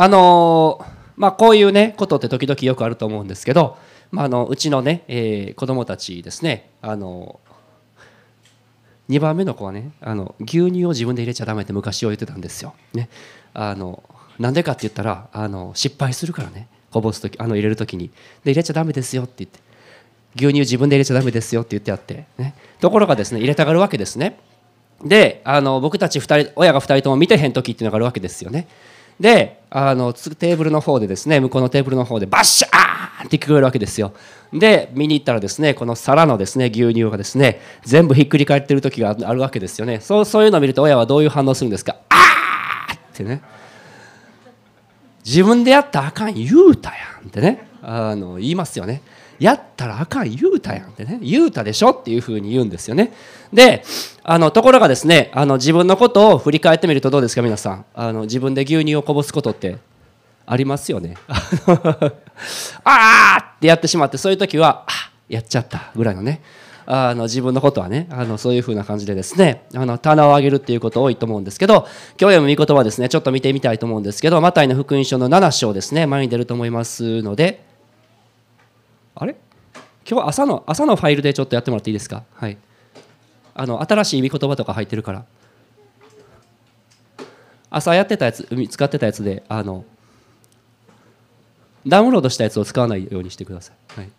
あのまあこういうねことって時々よくあると思うんですけど、まあ、あのうちのね、えー、子供たちですねあの2番目の子はねあの牛乳を自分で入れちゃダメって昔は言ってたんですよ。ね、あのなんでかって言ったらあの失敗するからねこぼす時あの入れる時に。で入れちゃダメですよって言って牛乳自分で入れちゃダメですよって言ってあって、ね、ところがですね入れたがるわけですね。であの僕たち2人親が2人とも見てへん時っていうのがあるわけですよね。であのテーブルの方でですね向こうのテーブルの方でバッシャー!ンって聞こえるわけですよ。で見に行ったらですねこの皿のですね牛乳がですね全部ひっくり返ってる時があるわけですよね。そうそういうのを見ると親はどういう反応するんですか？あー!ってね。自分でやったらあかん言うたやんってね。あの言いますよね。やったらあかん言うたやんってね。言うたでしょっていうふうに言うんですよね。であのところがですねあの自分のことを振り返ってみるとどうですか皆さん。あの自分で牛乳をこぼすことってありますよね。ああってやってしまってそういう時はあやっちゃったぐらいのね。あの自分のことはねあのそういうふうな感じでですねあの棚を上げるっていうこと多いと思うんですけど今日読む御言葉ですねちょっと見てみたいと思うんですけどマタイの福音書の7章ですね前に出ると思いますのであれ？今日朝の朝のファイルでちょっとやってもらっていいですか？はい。あの新しい御言葉とか入ってるから。朝やってたやつ使ってたやつであのダウンロードしたやつを使わないようにしてください、はい、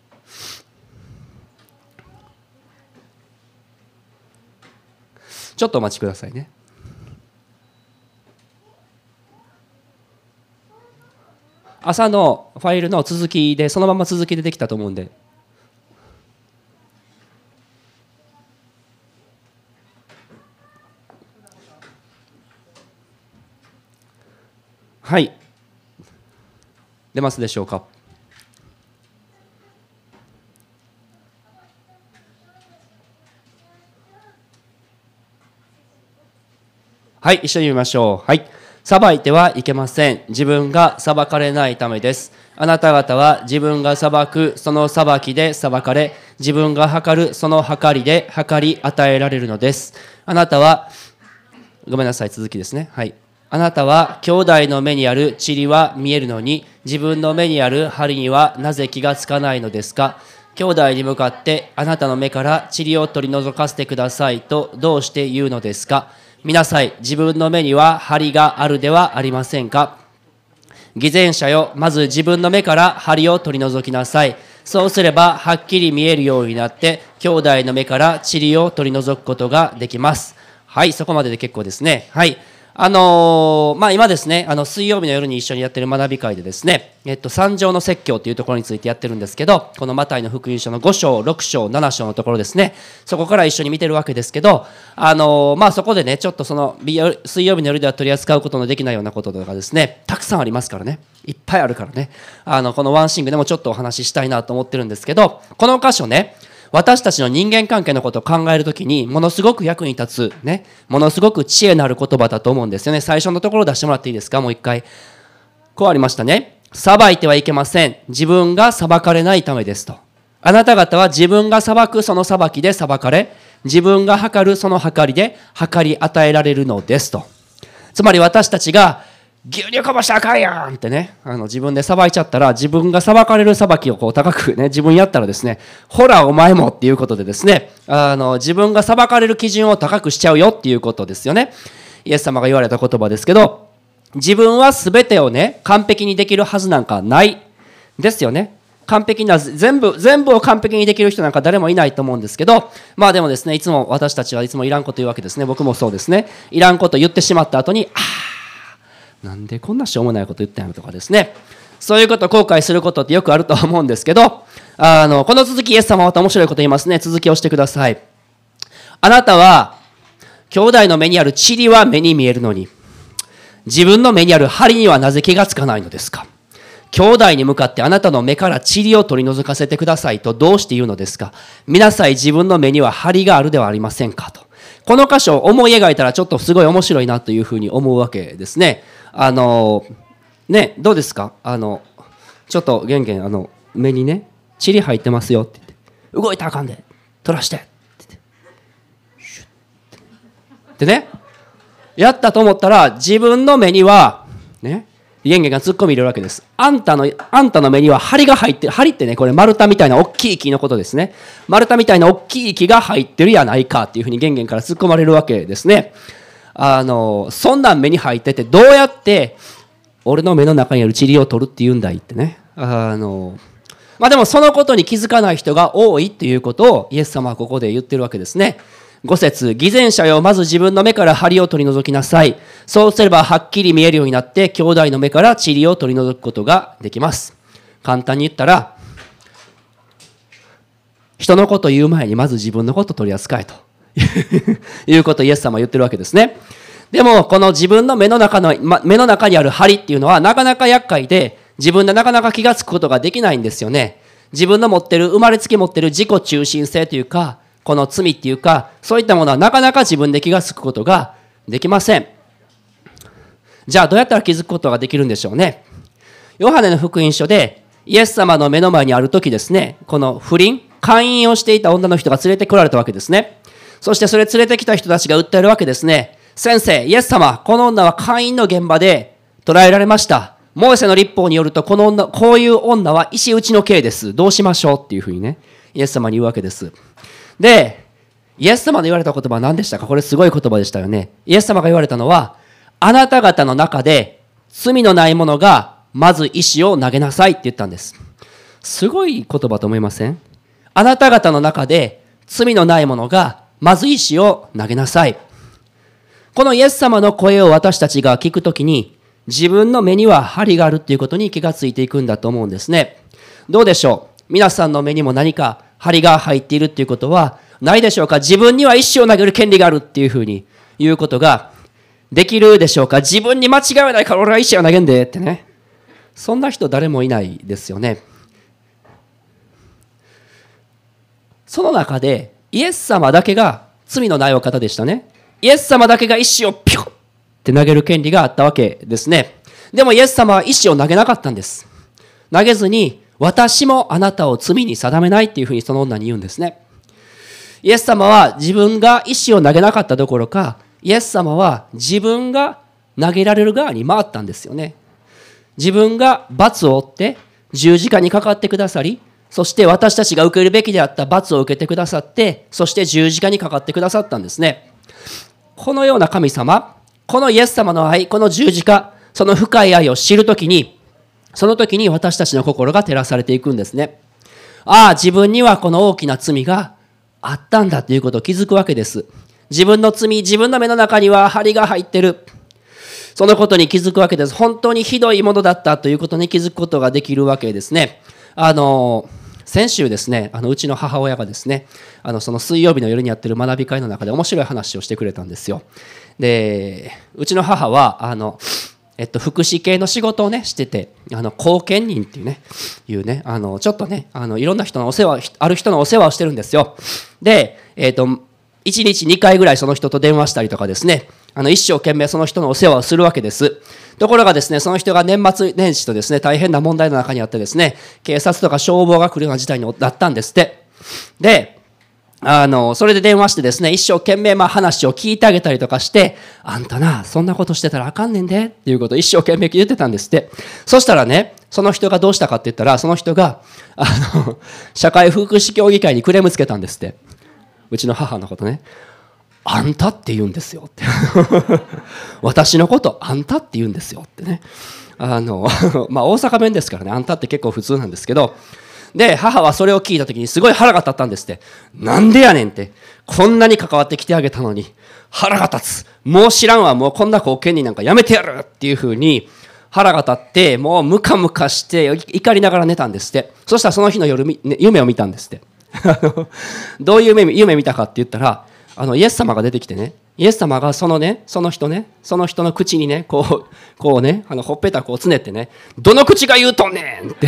ちょっとお待ちくださいね。朝のファイルの続きでそのまま続きでできたと思うんで。はい。出ますでしょうか。はい一緒に見ましょう。はい。裁いてはいけません。自分が裁かれないためです。あなた方は自分が裁くその裁きで裁かれ、自分が測るその測りで測り与えられるのです。あなたは、ごめんなさい、続きですね。はい。あなたは兄弟の目にある塵は見えるのに、自分の目にある針にはなぜ気がつかないのですか？兄弟に向かってあなたの目から塵を取り除かせてくださいとどうして言うのですか？見なさい。自分の目には針があるではありませんか？偽善者よ、まず自分の目から針を取り除きなさい。そうすれば、はっきり見えるようになって、兄弟の目から塵を取り除くことができます。はい、そこまでで結構ですね。はい。あのー、まあ、今ですね、あの水曜日の夜に一緒にやってる学び会でですね、えっと、三条の説教というところについてやってるんですけど、このマタイの福音書の5章、6章、7章のところですね、そこから一緒に見てるわけですけど、あのー、まあ、そこでね、ちょっとその水曜日の夜では取り扱うことのできないようなこととかですね、たくさんありますからね、いっぱいあるからね、あの、このワンシングでもちょっとお話ししたいなと思ってるんですけど、この箇所ね、私たちの人間関係のことを考えるときに、ものすごく役に立つ、ね、ものすごく知恵のある言葉だと思うんですよね。最初のところ出してもらっていいですか？もう一回。こうありましたね。裁いてはいけません。自分が裁かれないためですと。あなた方は自分が裁くその裁きで裁かれ、自分が測るその測りで測り与えられるのですと。つまり私たちが牛乳こぼしたらあかんやんってね、あの自分でさばいちゃったら、自分が裁かれる裁きをこう高くね、自分やったらですね、ほらお前もっていうことでですね、あの自分が裁かれる基準を高くしちゃうよっていうことですよね。イエス様が言われた言葉ですけど、自分は全てをね、完璧にできるはずなんかないですよね。完璧な、全部、全部を完璧にできる人なんか誰もいないと思うんですけど、まあでもですね、いつも私たちはいつもいらんこと言うわけですね。僕もそうですね。いらんこと言ってしまった後に、ああ、なんでこんなしょうもないこと言ったんやとかですね。そういうこと後悔することってよくあると思うんですけどあのこの続きイエス様はまた面白いこと言いますね。続きをしてください。あなたは兄弟の目にある塵は目に見えるのに自分の目にある針にはなぜ気がつかないのですか？兄弟に向かってあなたの目から塵を取り除かせてくださいとどうして言うのですか？見なさい自分の目には針があるではありませんかと。この箇所を思い描いたらちょっとすごい面白いなというふうに思うわけですね。あのねどうですか？あのちょっとゲンゲンあの目にね塵入ってますよって言って動いたらあかんで取らしてって言って。でねやったと思ったら自分の目にはね玄玄が突っ込み入れるわけです。あんたの、あんたの目には針が入ってる。針ってね、これ丸太みたいな大きい木のことですね。丸太みたいな大きい木が入ってるやないかっていうふうに玄玄から突っ込まれるわけですね。あの、そんなん目に入ってて、どうやって俺の目の中にある塵を取るって言うんだいってね。あの、まあでもそのことに気づかない人が多いっていうことをイエス様はここで言ってるわけですね。五節偽善者よまず自分の目から針を取り除きなさい。そうすればはっきり見えるようになって兄弟の目から塵を取り除くことができます。簡単に言ったら人のこと言う前にまず自分のこと取り扱えと。いうことをイエス様は言ってるわけですね。でもこの自分の目の中の、目の中にある針っていうのはなかなか厄介で自分でなかなか気がつくことができないんですよね。自分の持ってる生まれつき持ってる自己中心性というかこの罪っていうか、そういったものはなかなか自分で気がつくことができません。じゃあどうやったら気づくことができるんでしょうね。ヨハネの福音書で、イエス様の目の前にある時ですね、この不倫、会員をしていた女の人が連れてこられたわけですね。そしてそれ連れてきた人たちが訴えるわけですね。先生、イエス様、この女は会員の現場で捕らえられました。モーセの立法によると、この女、こういう女は石打ちの刑です。どうしましょう？っていうふうにね、イエス様に言うわけです。で、イエス様の言われた言葉は何でしたか？これすごい言葉でしたよね。イエス様が言われたのは、あなた方の中で罪のない者がまず石を投げなさいって言ったんです。すごい言葉と思いません？あなた方の中で罪のない者がまず石を投げなさい。このイエス様の声を私たちが聞くときに自分の目には針があるっていうことに気がついていくんだと思うんですね。どうでしょう？皆さんの目にも何か針が入っているっていうことはないでしょうか？自分には石を投げる権利があるっていうふうに言うことができるでしょうか？自分に間違いないから俺は石を投げんでってね。そんな人誰もいないですよね。その中でイエス様だけが罪のないお方でしたね。イエス様だけが石をピョッって投げる権利があったわけですね。でもイエス様は石を投げなかったんです。投げずに私もあなたを罪に定めないっていうふうにその女に言うんですね。イエス様は自分が石を投げなかったどころか、イエス様は自分が投げられる側に回ったんですよね。自分が罰を負って十字架にかかってくださり、そして私たちが受けるべきであった罰を受けてくださって、そして十字架にかかってくださったんですね。このような神様、このイエス様の愛、この十字架、その深い愛を知るときに、その時に私たちの心が照らされていくんですね。ああ、自分にはこの大きな罪があったんだということを気づくわけです。自分の罪、自分の目の中には針が入ってる。そのことに気づくわけです。本当にひどいものだったということに気づくことができるわけですね。あの、先週ですね、あのうちの母親がですね、あのその水曜日の夜にやってる学び会の中で面白い話をしてくれたんですよ。で、うちの母は、あの、えっと、福祉系の仕事をね、してて、あの、後見人っていうね、いうね、あの、ちょっとね、あの、いろんな人のお世話、ある人のお世話をしてるんですよ。で、えっと、1日2回ぐらいその人と電話したりとかですね、あの、一生懸命その人のお世話をするわけです。ところがですね、その人が年末年始とですね、大変な問題の中にあってですね、警察とか消防が来るような事態になったんですって。で、あの、それで電話してですね、一生懸命まあ話を聞いてあげたりとかして、あんたな、そんなことしてたらあかんねんで、っていうことを一生懸命言ってたんですって。そしたらね、その人がどうしたかって言ったら、その人が、あの、社会福祉協議会にクレームつけたんですって。うちの母のことね。あんたって言うんですよって。私のことあんたって言うんですよってね。あの、まあ大阪弁ですからね、あんたって結構普通なんですけど、で、母はそれを聞いた時にすごい腹が立ったんですって。なんでやねんって。こんなに関わってきてあげたのに、腹が立つ。もう知らんわ。もうこんな貢献になんかやめてやるっていうふうに、腹が立って、もうムカムカして怒りながら寝たんですって。そしたらその日の夜、ね、夢を見たんですって。どういう夢夢見たかって言ったら、あの、イエス様が出てきてね、イエス様がそのね、その人ね、その人の口にね、こう、こうね、あの、ほっぺたこうつねってね、どの口が言うとんねんって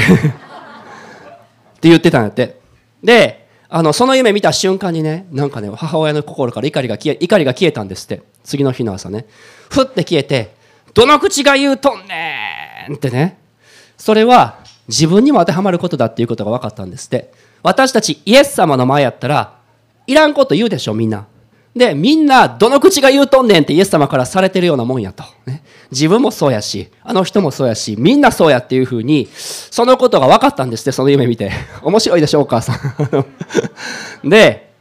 って言ってたんやって。で、あの、その夢見た瞬間にね、なんかね、母親の心から怒りが消え、怒りが消えたんですって。次の日の朝ね。ふって消えて、どの口が言うとんねんってね。それは自分にも当てはまることだっていうことが分かったんですって。私たちイエス様の前やったら、いらんこと言うでしょ、みんな。で、みんな、どの口が言うとんねんってイエス様からされてるようなもんやと。ね、自分もそうやし、あの人もそうやし、みんなそうやっていうふうに、そのことが分かったんですって、その夢見て。面白いでしょう、お母さん。で、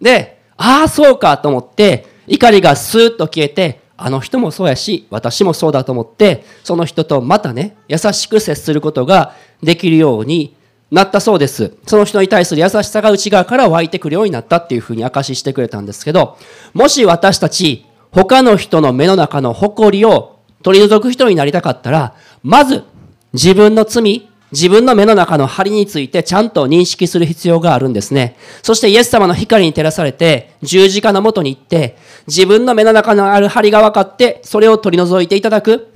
で、ああ、そうかと思って、怒りがスーッと消えて、あの人もそうやし、私もそうだと思って、その人とまたね、優しく接することができるようになったそうです。その人に対する優しさが内側から湧いてくるようになったっていうふうに明かししてくれたんですけど、もし私たち、他の人の目の中の誇りを取り除く人になりたかったら、まず自分の罪、自分の目の中の針についてちゃんと認識する必要があるんですね。そしてイエス様の光に照らされて十字架のもとに行って自分の目の中のある針が分かってそれを取り除いていただく。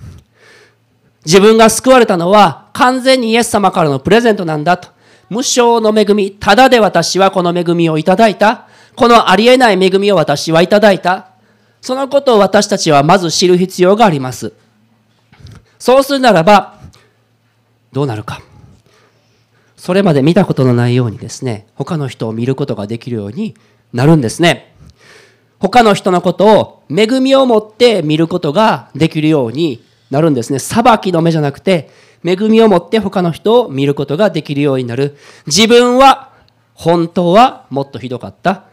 自分が救われたのは完全にイエス様からのプレゼントなんだと。無償の恵み、ただで私はこの恵みをいただいた。このありえない恵みを私はいただいた。そのことを私たちはまず知る必要があります。そうするならば、どうなるか。それまで見たことのないようにですね、他の人を見ることができるようになるんですね。他の人のことを恵みを持って見ることができるようになるんですね。裁きの目じゃなくて、恵みを持って他の人を見ることができるようになる。自分は本当はもっとひどかった。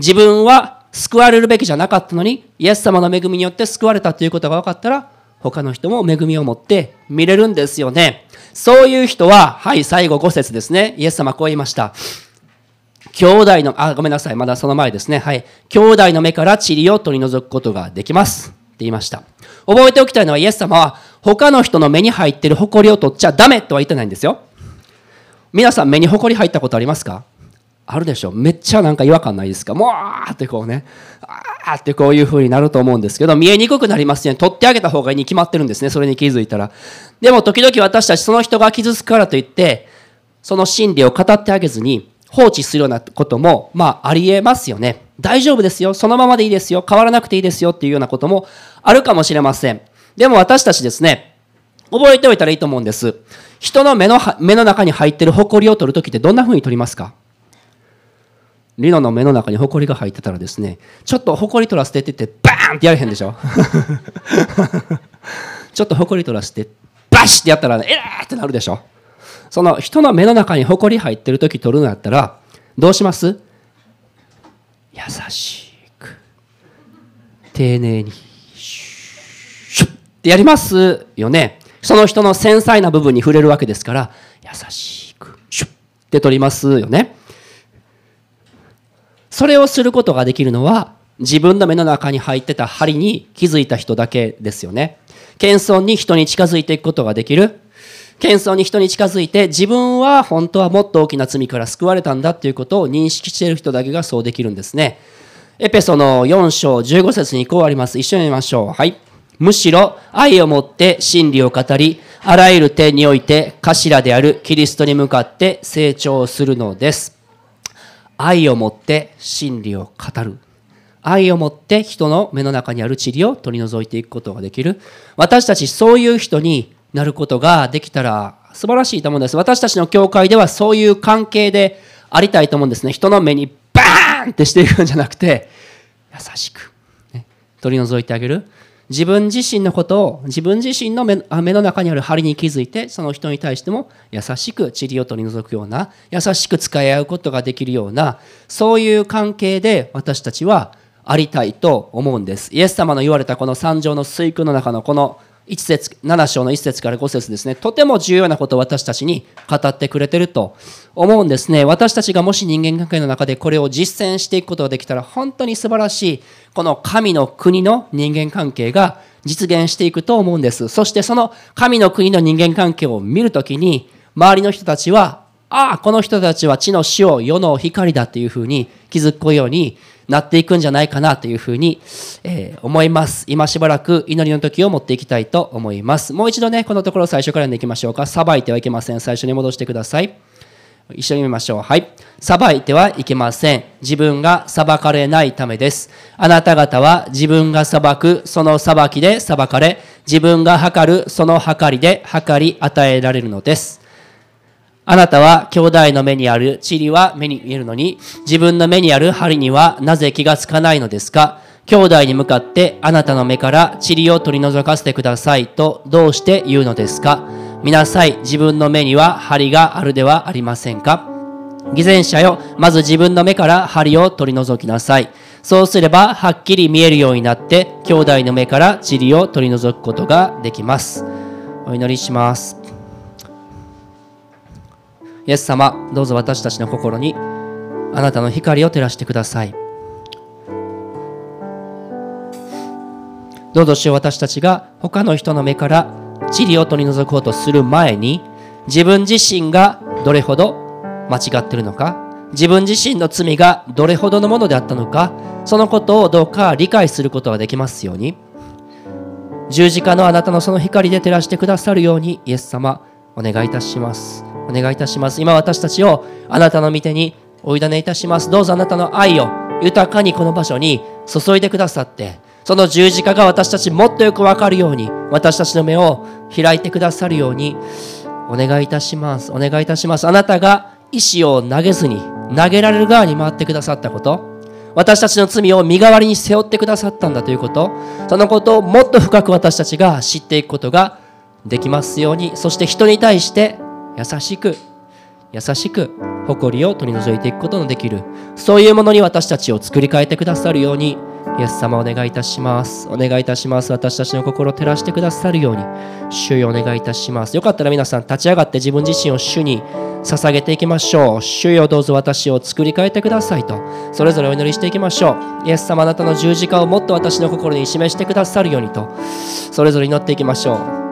自分は救われるべきじゃなかったのに、イエス様の恵みによって救われたということが分かったら、他の人も恵みを持って見れるんですよね。そういう人は、はい、最後5節ですね。イエス様こう言いました。兄弟の、あ、ごめんなさい。まだその前ですね。はい。兄弟の目から塵を取り除くことができます。って言いました。覚えておきたいのは、イエス様は、他の人の目に入っている埃を取っちゃダメとは言ってないんですよ。皆さん、目に埃入ったことありますか？あるでしょめっちゃなんか違和感ないですかもうあーってこうね、あーってこういう風になると思うんですけど、見えにくくなりますね。取ってあげた方がいいに決まってるんですね。それに気づいたら。でも時々私たちその人が傷つくからといって、その真理を語ってあげずに放置するようなことも、まあありえますよね。大丈夫ですよ。そのままでいいですよ。変わらなくていいですよっていうようなこともあるかもしれません。でも私たちですね、覚えておいたらいいと思うんです。人の目の目の中に入ってる埃を取るときってどんな風に取りますか？リノの目の中にホコリが入ってたらですねちょっとホコリ取らせてって言ってバーンってやれへんでしょ？ちょっとホコリ取らせてバシッってやったら、えらーってなるでしょ？その人の目の中にホコリ入ってる時取るのやったらどうします？優しく丁寧にシュッってやりますよね。その人の繊細な部分に触れるわけですから優しくシュッって取りますよね。それをすることができるのは自分の目の中に入ってた針に気づいた人だけですよね。謙遜に人に近づいていくことができる。謙遜に人に近づいて自分は本当はもっと大きな罪から救われたんだっていうことを認識している人だけがそうできるんですね。エペソの4章15節にこうあります。一緒に見ましょう。はい。むしろ愛をもって真理を語り、あらゆる点において頭であるキリストに向かって成長するのです。愛を持って真理を語る。愛を持って人の目の中にある塵を取り除いていくことができる。私たちそういう人になることができたら素晴らしいと思うんです。私たちの教会ではそういう関係でありたいと思うんですね。人の目にバーンってしていくんじゃなくて優しく、ね、取り除いてあげる。自分自身のことを自分自身の目の中にある針に気づいてその人に対しても優しく塵を取り除くような優しく使い合うことができるようなそういう関係で私たちはありたいと思うんです。イエス様の言われたこの三条の水空の中のこの1節7章の1節から5節ですね。とても重要なことを私たちに語ってくれてると思うんですね。私たちがもし人間関係の中でこれを実践していくことができたら本当に素晴らしいこの神の国の人間関係が実現していくと思うんです。そしてその神の国の人間関係を見るときに周りの人たちはああこの人たちは地の塩世の光だっていうふうに気づくようになっていくんじゃないかなというふうに、えー、思います。今しばらく祈りの時を持っていきたいと思います。もう一度ね、このところ最初から読んでいきましょうか。さばいてはいけません。最初に戻してください。一緒に見ましょう。はい。さばいてはいけません。自分が裁かれないためです。あなた方は自分が裁く、その裁きで裁かれ、自分が測る、その測りで測り与えられるのです。あなたは兄弟の目にある塵は目に見えるのに、自分の目にある針にはなぜ気がつかないのですか？兄弟に向かってあなたの目から塵を取り除かせてくださいとどうして言うのですか？見なさい、自分の目には針があるではありませんか？偽善者よ、まず自分の目から針を取り除きなさい。そうすれば、はっきり見えるようになって、兄弟の目から塵を取り除くことができます。お祈りします。イエス様、どうぞ私たちの心にあなたの光を照らしてください。どうぞしよう私たちが他の人の目から塵を取り除こうとする前に自分自身がどれほど間違ってるのか自分自身の罪がどれほどのものであったのかそのことをどうか理解することができますように十字架のあなたのその光で照らしてくださるようにイエス様お願いいたしますお願いいたします。今私たちをあなたの御手にお委ねいたします。どうぞあなたの愛を豊かにこの場所に注いでくださってその十字架が私たちもっとよくわかるように私たちの目を開いてくださるようにお願いいたします。お願いいたします。あなたが石を投げずに投げられる側に回ってくださったこと。私たちの罪を身代わりに背負ってくださったんだということ。そのことをもっと深く私たちが知っていくことができますように。そして人に対して優しく優しく誇りを取り除いていくことのできるそういうものに私たちを作り変えてくださるようにイエス様お願いいたします。お願いいたします。私たちの心を照らしてくださるように主よお願いいたします。よかったら皆さん立ち上がって自分自身を主に捧げていきましょう。主よどうぞ私を作り変えてくださいとそれぞれお祈りしていきましょう。イエス様あなたの十字架をもっと私の心に示してくださるようにとそれぞれ祈っていきましょう。